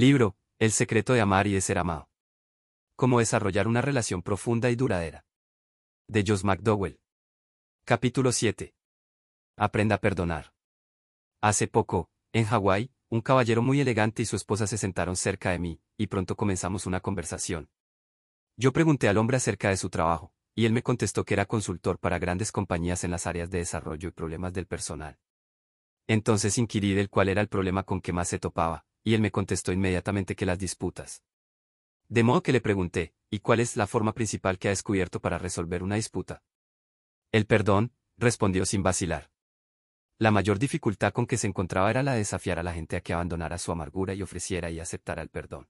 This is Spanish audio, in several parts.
Libro, El secreto de amar y de ser amado. Cómo desarrollar una relación profunda y duradera. De Joss McDowell. Capítulo 7. Aprenda a perdonar. Hace poco, en Hawái, un caballero muy elegante y su esposa se sentaron cerca de mí, y pronto comenzamos una conversación. Yo pregunté al hombre acerca de su trabajo, y él me contestó que era consultor para grandes compañías en las áreas de desarrollo y problemas del personal. Entonces inquirí del cuál era el problema con que más se topaba, y él me contestó inmediatamente que las disputas. De modo que le pregunté, ¿y cuál es la forma principal que ha descubierto para resolver una disputa? El perdón, respondió sin vacilar. La mayor dificultad con que se encontraba era la de desafiar a la gente a que abandonara su amargura y ofreciera y aceptara el perdón.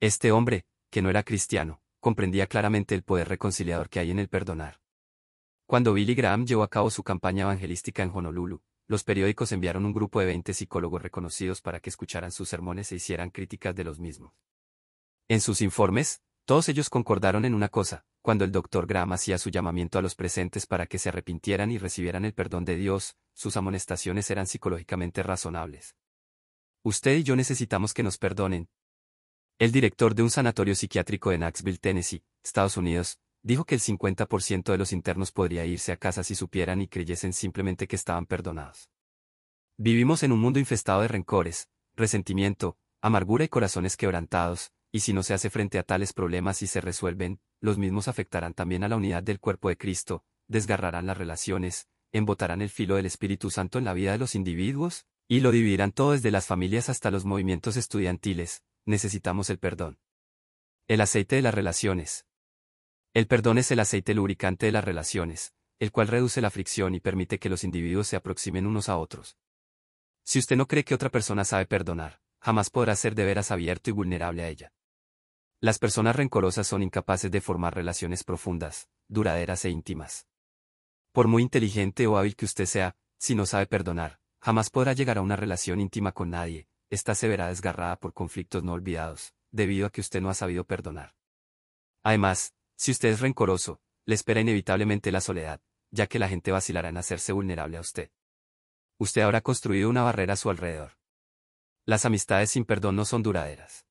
Este hombre, que no era cristiano, comprendía claramente el poder reconciliador que hay en el perdonar. Cuando Billy Graham llevó a cabo su campaña evangelística en Honolulu, los periódicos enviaron un grupo de 20 psicólogos reconocidos para que escucharan sus sermones e hicieran críticas de los mismos. En sus informes, todos ellos concordaron en una cosa, cuando el doctor Graham hacía su llamamiento a los presentes para que se arrepintieran y recibieran el perdón de Dios, sus amonestaciones eran psicológicamente razonables. Usted y yo necesitamos que nos perdonen. El director de un sanatorio psiquiátrico de Knoxville, Tennessee, Estados Unidos, dijo que el 50% de los internos podría irse a casa si supieran y creyesen simplemente que estaban perdonados. Vivimos en un mundo infestado de rencores, resentimiento, amargura y corazones quebrantados, y si no se hace frente a tales problemas y se resuelven, los mismos afectarán también a la unidad del cuerpo de Cristo, desgarrarán las relaciones, embotarán el filo del Espíritu Santo en la vida de los individuos, y lo dividirán todo desde las familias hasta los movimientos estudiantiles, necesitamos el perdón. El aceite de las relaciones. El perdón es el aceite lubricante de las relaciones, el cual reduce la fricción y permite que los individuos se aproximen unos a otros. Si usted no cree que otra persona sabe perdonar, jamás podrá ser de veras abierto y vulnerable a ella. Las personas rencorosas son incapaces de formar relaciones profundas, duraderas e íntimas. Por muy inteligente o hábil que usted sea, si no sabe perdonar, jamás podrá llegar a una relación íntima con nadie, esta se verá desgarrada por conflictos no olvidados, debido a que usted no ha sabido perdonar. Además, si usted es rencoroso, le espera inevitablemente la soledad, ya que la gente vacilará en hacerse vulnerable a usted. Usted habrá construido una barrera a su alrededor. Las amistades sin perdón no son duraderas.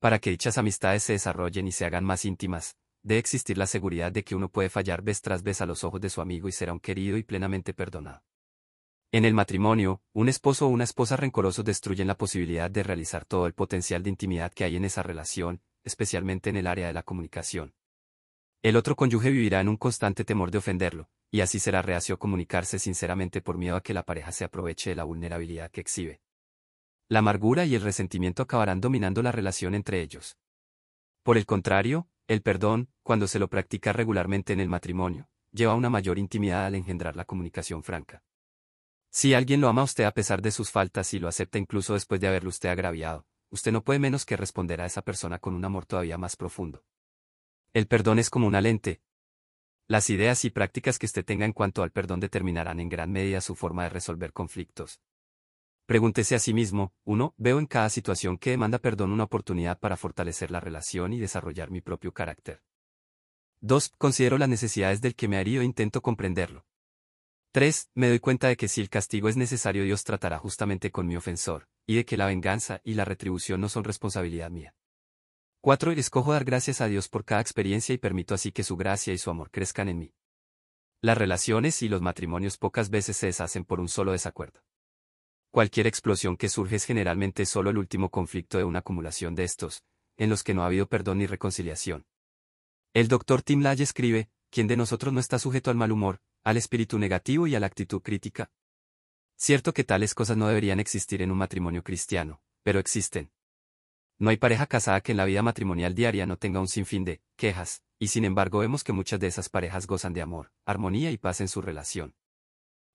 Para que dichas amistades se desarrollen y se hagan más íntimas, debe existir la seguridad de que uno puede fallar vez tras vez a los ojos de su amigo y será un querido y plenamente perdonado. En el matrimonio, un esposo o una esposa rencorosos destruyen la posibilidad de realizar todo el potencial de intimidad que hay en esa relación, especialmente en el área de la comunicación. El otro cónyuge vivirá en un constante temor de ofenderlo, y así será reacio comunicarse sinceramente por miedo a que la pareja se aproveche de la vulnerabilidad que exhibe. La amargura y el resentimiento acabarán dominando la relación entre ellos. Por el contrario, el perdón, cuando se lo practica regularmente en el matrimonio, lleva a una mayor intimidad al engendrar la comunicación franca. Si alguien lo ama a usted a pesar de sus faltas y lo acepta incluso después de haberlo usted agraviado, usted no puede menos que responder a esa persona con un amor todavía más profundo. El perdón es como una lente. Las ideas y prácticas que usted tenga en cuanto al perdón determinarán en gran medida su forma de resolver conflictos. Pregúntese a sí mismo, 1. Veo en cada situación que demanda perdón una oportunidad para fortalecer la relación y desarrollar mi propio carácter. 2. Considero las necesidades del que me haría e intento comprenderlo. 3. Me doy cuenta de que si el castigo es necesario Dios tratará justamente con mi ofensor, y de que la venganza y la retribución no son responsabilidad mía. 4. Escojo dar gracias a Dios por cada experiencia y permito así que su gracia y su amor crezcan en mí. Las relaciones y los matrimonios pocas veces se deshacen por un solo desacuerdo. Cualquier explosión que surge es generalmente solo el último conflicto de una acumulación de estos, en los que no ha habido perdón ni reconciliación. El doctor Tim Lay escribe, ¿quién de nosotros no está sujeto al mal humor, al espíritu negativo y a la actitud crítica? Cierto que tales cosas no deberían existir en un matrimonio cristiano, pero existen. No hay pareja casada que en la vida matrimonial diaria no tenga un sinfín de quejas, y sin embargo vemos que muchas de esas parejas gozan de amor, armonía y paz en su relación.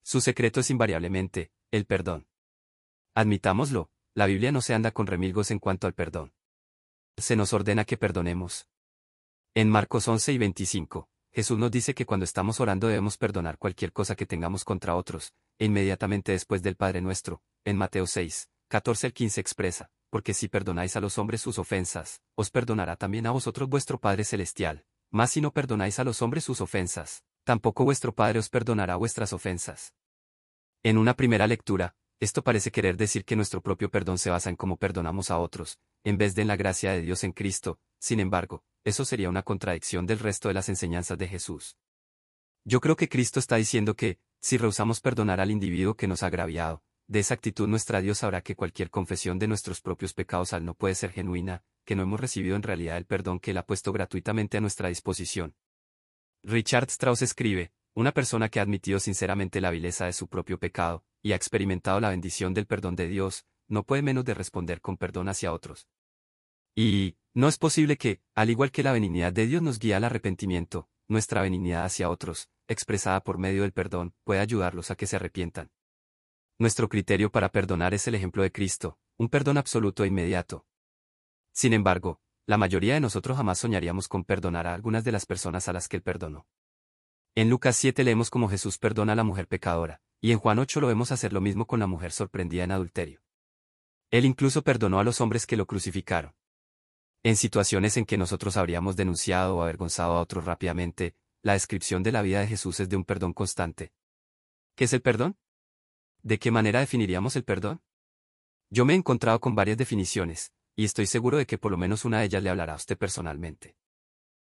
Su secreto es invariablemente, el perdón. Admitámoslo, la Biblia no se anda con remilgos en cuanto al perdón. Se nos ordena que perdonemos. En Marcos 11 y 25, Jesús nos dice que cuando estamos orando debemos perdonar cualquier cosa que tengamos contra otros, e inmediatamente después del Padre nuestro, en Mateo 6, 14 al 15 expresa, porque si perdonáis a los hombres sus ofensas, os perdonará también a vosotros vuestro Padre Celestial, mas si no perdonáis a los hombres sus ofensas, tampoco vuestro Padre os perdonará vuestras ofensas. En una primera lectura, esto parece querer decir que nuestro propio perdón se basa en cómo perdonamos a otros, en vez de en la gracia de Dios en Cristo, sin embargo, eso sería una contradicción del resto de las enseñanzas de Jesús. Yo creo que Cristo está diciendo que, si rehusamos perdonar al individuo que nos ha agraviado, de esa actitud nuestra Dios sabrá que cualquier confesión de nuestros propios pecados al no puede ser genuina, que no hemos recibido en realidad el perdón que Él ha puesto gratuitamente a nuestra disposición. Richard Strauss escribe, una persona que ha admitido sinceramente la vileza de su propio pecado, y ha experimentado la bendición del perdón de Dios, no puede menos de responder con perdón hacia otros. Y, no es posible que, al igual que la benignidad de Dios nos guía al arrepentimiento, nuestra benignidad hacia otros, expresada por medio del perdón, puede ayudarlos a que se arrepientan. Nuestro criterio para perdonar es el ejemplo de Cristo, un perdón absoluto e inmediato. Sin embargo, la mayoría de nosotros jamás soñaríamos con perdonar a algunas de las personas a las que Él perdonó. En Lucas 7 leemos cómo Jesús perdona a la mujer pecadora, y en Juan 8 lo vemos hacer lo mismo con la mujer sorprendida en adulterio. Él incluso perdonó a los hombres que lo crucificaron. En situaciones en que nosotros habríamos denunciado o avergonzado a otros rápidamente, la descripción de la vida de Jesús es de un perdón constante. ¿Qué es el perdón? ¿De qué manera definiríamos el perdón? Yo me he encontrado con varias definiciones, y estoy seguro de que por lo menos una de ellas le hablará a usted personalmente.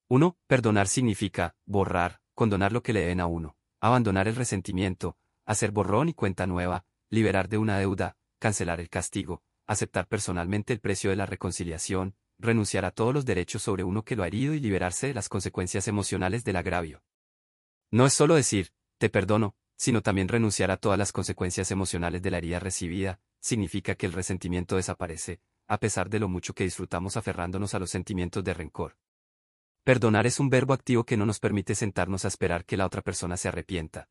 1. Perdonar significa borrar, condonar lo que le deben a uno, abandonar el resentimiento, hacer borrón y cuenta nueva, liberar de una deuda, cancelar el castigo, aceptar personalmente el precio de la reconciliación, renunciar a todos los derechos sobre uno que lo ha herido y liberarse de las consecuencias emocionales del agravio. No es solo decir, te perdono, sino también renunciar a todas las consecuencias emocionales de la herida recibida, significa que el resentimiento desaparece, a pesar de lo mucho que disfrutamos aferrándonos a los sentimientos de rencor. Perdonar es un verbo activo que no nos permite sentarnos a esperar que la otra persona se arrepienta.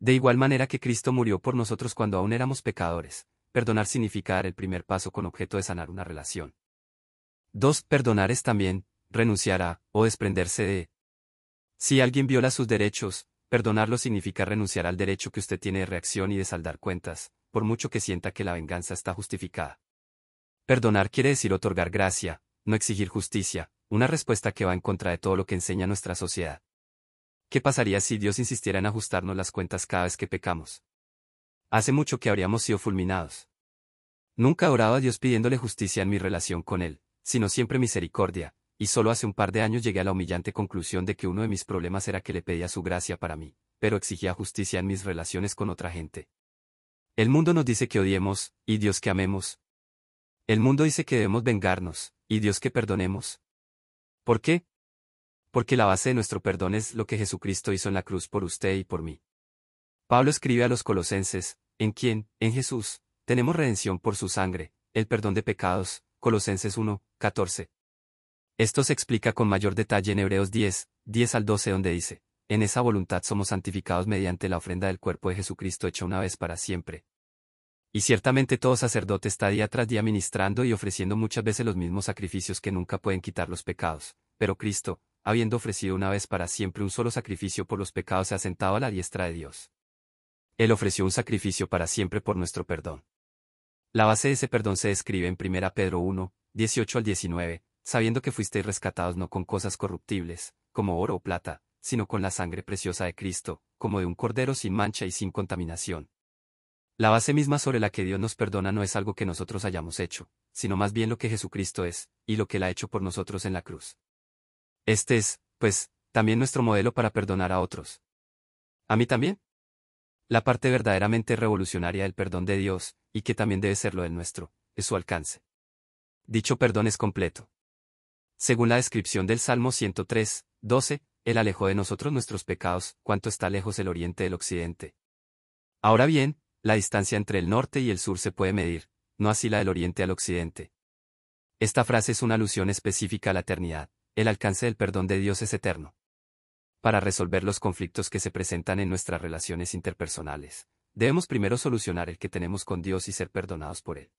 De igual manera que Cristo murió por nosotros cuando aún éramos pecadores, perdonar significa dar el primer paso con objeto de sanar una relación. 2. Perdonar es también, renunciar a, o desprenderse de. Si alguien viola sus derechos, perdonarlo significa renunciar al derecho que usted tiene de reacción y de saldar cuentas, por mucho que sienta que la venganza está justificada. Perdonar quiere decir otorgar gracia, no exigir justicia, una respuesta que va en contra de todo lo que enseña nuestra sociedad. ¿Qué pasaría si Dios insistiera en ajustarnos las cuentas cada vez que pecamos? Hace mucho que habríamos sido fulminados. Nunca oraba a Dios pidiéndole justicia en mi relación con Él sino siempre misericordia, y solo hace un par de años llegué a la humillante conclusión de que uno de mis problemas era que le pedía su gracia para mí, pero exigía justicia en mis relaciones con otra gente. El mundo nos dice que odiemos, y Dios que amemos. El mundo dice que debemos vengarnos, y Dios que perdonemos. ¿Por qué? Porque la base de nuestro perdón es lo que Jesucristo hizo en la cruz por usted y por mí. Pablo escribe a los colosenses, en quien, en Jesús, tenemos redención por su sangre, el perdón de pecados, Colosenses 1, 14. Esto se explica con mayor detalle en Hebreos 10, 10 al 12 donde dice, en esa voluntad somos santificados mediante la ofrenda del cuerpo de Jesucristo hecha una vez para siempre. Y ciertamente todo sacerdote está día tras día ministrando y ofreciendo muchas veces los mismos sacrificios que nunca pueden quitar los pecados, pero Cristo, habiendo ofrecido una vez para siempre un solo sacrificio por los pecados, se ha sentado a la diestra de Dios. Él ofreció un sacrificio para siempre por nuestro perdón. La base de ese perdón se describe en 1 Pedro 1, 18 al 19, sabiendo que fuisteis rescatados no con cosas corruptibles, como oro o plata, sino con la sangre preciosa de Cristo, como de un cordero sin mancha y sin contaminación. La base misma sobre la que Dios nos perdona no es algo que nosotros hayamos hecho, sino más bien lo que Jesucristo es, y lo que Él ha hecho por nosotros en la cruz. Este es, pues, también nuestro modelo para perdonar a otros. ¿A mí también? La parte verdaderamente revolucionaria del perdón de Dios, y que también debe serlo del nuestro, es su alcance. Dicho perdón es completo. Según la descripción del Salmo 103, 12, Él alejó de nosotros nuestros pecados, cuanto está lejos el oriente del occidente. Ahora bien, la distancia entre el norte y el sur se puede medir, no así la del oriente al occidente. Esta frase es una alusión específica a la eternidad, el alcance del perdón de Dios es eterno para resolver los conflictos que se presentan en nuestras relaciones interpersonales. Debemos primero solucionar el que tenemos con Dios y ser perdonados por Él.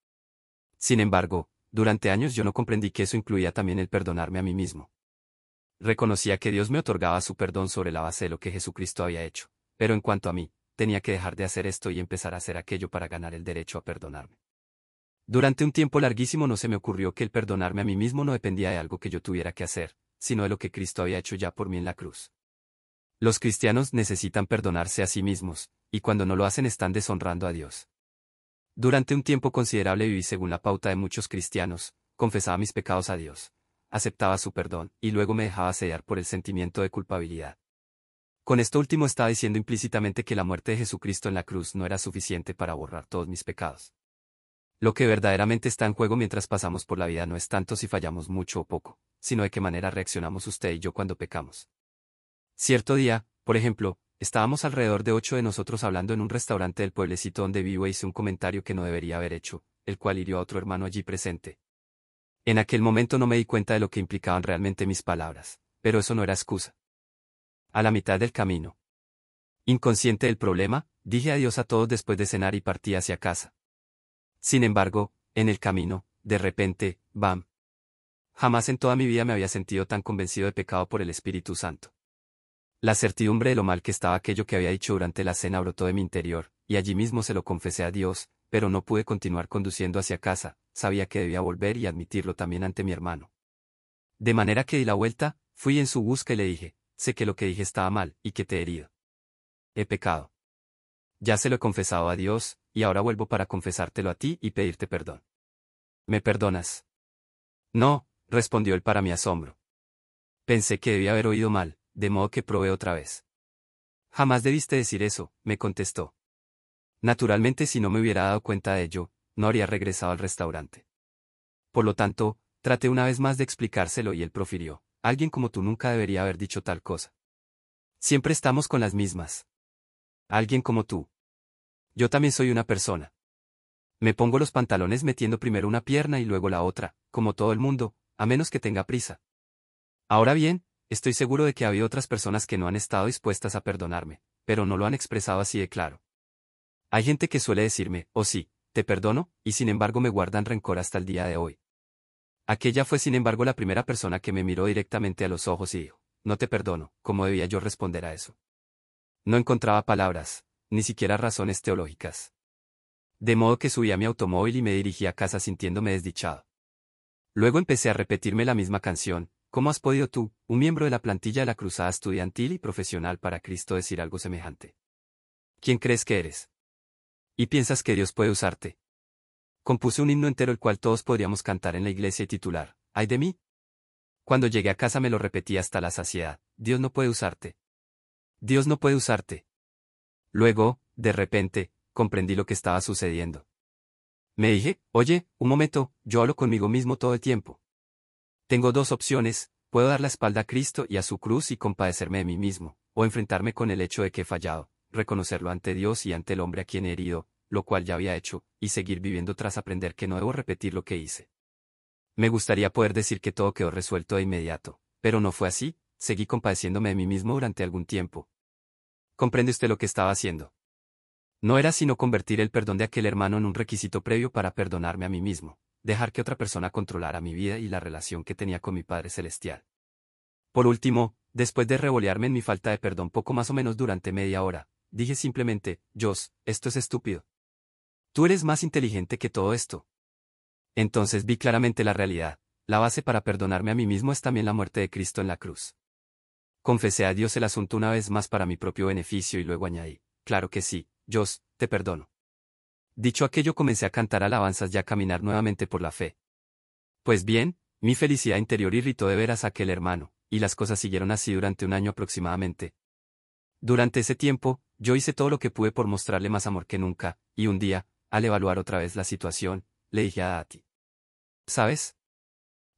Sin embargo, durante años yo no comprendí que eso incluía también el perdonarme a mí mismo. Reconocía que Dios me otorgaba su perdón sobre la base de lo que Jesucristo había hecho, pero en cuanto a mí, tenía que dejar de hacer esto y empezar a hacer aquello para ganar el derecho a perdonarme. Durante un tiempo larguísimo no se me ocurrió que el perdonarme a mí mismo no dependía de algo que yo tuviera que hacer, sino de lo que Cristo había hecho ya por mí en la cruz. Los cristianos necesitan perdonarse a sí mismos, y cuando no lo hacen están deshonrando a Dios. Durante un tiempo considerable viví según la pauta de muchos cristianos, confesaba mis pecados a Dios, aceptaba su perdón, y luego me dejaba sellar por el sentimiento de culpabilidad. Con esto último estaba diciendo implícitamente que la muerte de Jesucristo en la cruz no era suficiente para borrar todos mis pecados. Lo que verdaderamente está en juego mientras pasamos por la vida no es tanto si fallamos mucho o poco, sino de qué manera reaccionamos usted y yo cuando pecamos. Cierto día, por ejemplo, estábamos alrededor de ocho de nosotros hablando en un restaurante del pueblecito donde vivo e hice un comentario que no debería haber hecho, el cual hirió a otro hermano allí presente. En aquel momento no me di cuenta de lo que implicaban realmente mis palabras, pero eso no era excusa. A la mitad del camino. Inconsciente del problema, dije adiós a todos después de cenar y partí hacia casa. Sin embargo, en el camino, de repente, bam. Jamás en toda mi vida me había sentido tan convencido de pecado por el Espíritu Santo. La certidumbre de lo mal que estaba aquello que había dicho durante la cena brotó de mi interior, y allí mismo se lo confesé a Dios, pero no pude continuar conduciendo hacia casa, sabía que debía volver y admitirlo también ante mi hermano. De manera que di la vuelta, fui en su busca y le dije, sé que lo que dije estaba mal, y que te he herido. He pecado. Ya se lo he confesado a Dios, y ahora vuelvo para confesártelo a ti y pedirte perdón. ¿Me perdonas? No, respondió él para mi asombro. Pensé que debía haber oído mal, de modo que probé otra vez. Jamás debiste decir eso, me contestó. Naturalmente si no me hubiera dado cuenta de ello, no habría regresado al restaurante. Por lo tanto, traté una vez más de explicárselo y él profirió, alguien como tú nunca debería haber dicho tal cosa. Siempre estamos con las mismas. Alguien como tú. Yo también soy una persona. Me pongo los pantalones metiendo primero una pierna y luego la otra, como todo el mundo, a menos que tenga prisa. Ahora bien, estoy seguro de que había otras personas que no han estado dispuestas a perdonarme, pero no lo han expresado así de claro. Hay gente que suele decirme, oh sí, te perdono, y sin embargo me guardan rencor hasta el día de hoy. Aquella fue sin embargo la primera persona que me miró directamente a los ojos y dijo, no te perdono, ¿cómo debía yo responder a eso? No encontraba palabras, ni siquiera razones teológicas. De modo que subí a mi automóvil y me dirigí a casa sintiéndome desdichado. Luego empecé a repetirme la misma canción, ¿cómo has podido tú, un miembro de la plantilla de la Cruzada Estudiantil y Profesional para Cristo, decir algo semejante? ¿Quién crees que eres? ¿Y piensas que Dios puede usarte? Compuse un himno entero el cual todos podríamos cantar en la iglesia y titular, ¿ay de mí? Cuando llegué a casa me lo repetí hasta la saciedad, Dios no puede usarte. Dios no puede usarte. Luego, de repente, comprendí lo que estaba sucediendo. Me dije, oye, un momento, yo hablo conmigo mismo todo el tiempo. Tengo dos opciones, puedo dar la espalda a Cristo y a su cruz y compadecerme de mí mismo, o enfrentarme con el hecho de que he fallado, reconocerlo ante Dios y ante el hombre a quien he herido, lo cual ya había hecho, y seguir viviendo tras aprender que no debo repetir lo que hice. Me gustaría poder decir que todo quedó resuelto de inmediato, pero no fue así, seguí compadeciéndome de mí mismo durante algún tiempo, ¿Comprende usted lo que estaba haciendo? No era sino convertir el perdón de aquel hermano en un requisito previo para perdonarme a mí mismo, dejar que otra persona controlara mi vida y la relación que tenía con mi Padre Celestial. Por último, después de revolearme en mi falta de perdón poco más o menos durante media hora, dije simplemente, Jos, esto es estúpido. Tú eres más inteligente que todo esto. Entonces vi claramente la realidad, la base para perdonarme a mí mismo es también la muerte de Cristo en la cruz. Confesé a Dios el asunto una vez más para mi propio beneficio y luego añadí, claro que sí, Dios, te perdono. Dicho aquello comencé a cantar alabanzas y a caminar nuevamente por la fe. Pues bien, mi felicidad interior irritó de veras a aquel hermano, y las cosas siguieron así durante un año aproximadamente. Durante ese tiempo, yo hice todo lo que pude por mostrarle más amor que nunca, y un día, al evaluar otra vez la situación, le dije a Ati. ¿Sabes?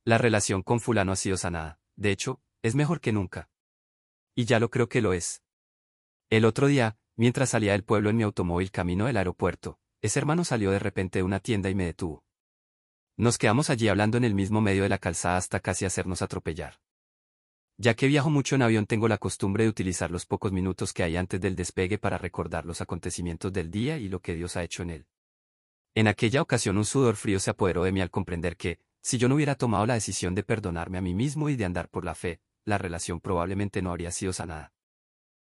La relación con fulano ha sido sanada, de hecho, es mejor que nunca. Y ya lo creo que lo es. El otro día, mientras salía del pueblo en mi automóvil camino del aeropuerto, ese hermano salió de repente de una tienda y me detuvo. Nos quedamos allí hablando en el mismo medio de la calzada hasta casi hacernos atropellar. Ya que viajo mucho en avión tengo la costumbre de utilizar los pocos minutos que hay antes del despegue para recordar los acontecimientos del día y lo que Dios ha hecho en él. En aquella ocasión un sudor frío se apoderó de mí al comprender que, si yo no hubiera tomado la decisión de perdonarme a mí mismo y de andar por la fe, la relación probablemente no habría sido sanada.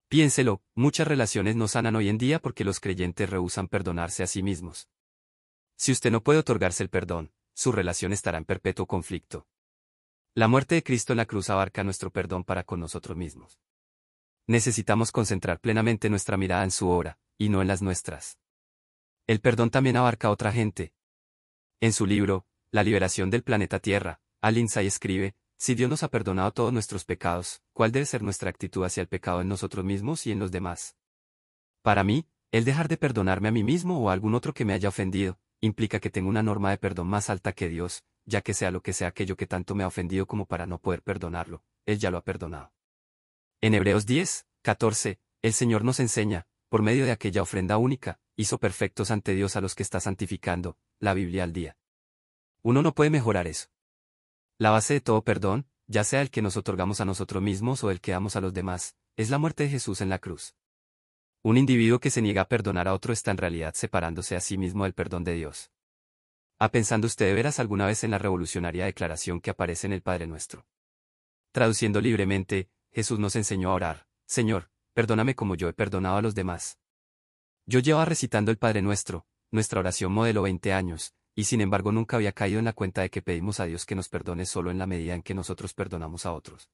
Piénselo, muchas relaciones no sanan hoy en día porque los creyentes rehusan perdonarse a sí mismos. Si usted no puede otorgarse el perdón, su relación estará en perpetuo conflicto. La muerte de Cristo en la cruz abarca nuestro perdón para con nosotros mismos. Necesitamos concentrar plenamente nuestra mirada en su obra, y no en las nuestras. El perdón también abarca a otra gente. En su libro, La liberación del planeta Tierra, Al Lindsay escribe, si Dios nos ha perdonado todos nuestros pecados, ¿cuál debe ser nuestra actitud hacia el pecado en nosotros mismos y en los demás? Para mí, el dejar de perdonarme a mí mismo o a algún otro que me haya ofendido, implica que tengo una norma de perdón más alta que Dios, ya que sea lo que sea aquello que tanto me ha ofendido como para no poder perdonarlo, Él ya lo ha perdonado. En Hebreos 10, 14, el Señor nos enseña, por medio de aquella ofrenda única, hizo perfectos ante Dios a los que está santificando, la Biblia al día. Uno no puede mejorar eso. La base de todo perdón, ya sea el que nos otorgamos a nosotros mismos o el que damos a los demás, es la muerte de Jesús en la cruz. Un individuo que se niega a perdonar a otro está en realidad separándose a sí mismo del perdón de Dios. ¿Ha pensado usted de veras alguna vez en la revolucionaria declaración que aparece en el Padre Nuestro? Traduciendo libremente, Jesús nos enseñó a orar, Señor, perdóname como yo he perdonado a los demás. Yo llevaba recitando el Padre Nuestro, nuestra oración modelo 20 años, y sin embargo nunca había caído en la cuenta de que pedimos a Dios que nos perdone solo en la medida en que nosotros perdonamos a otros.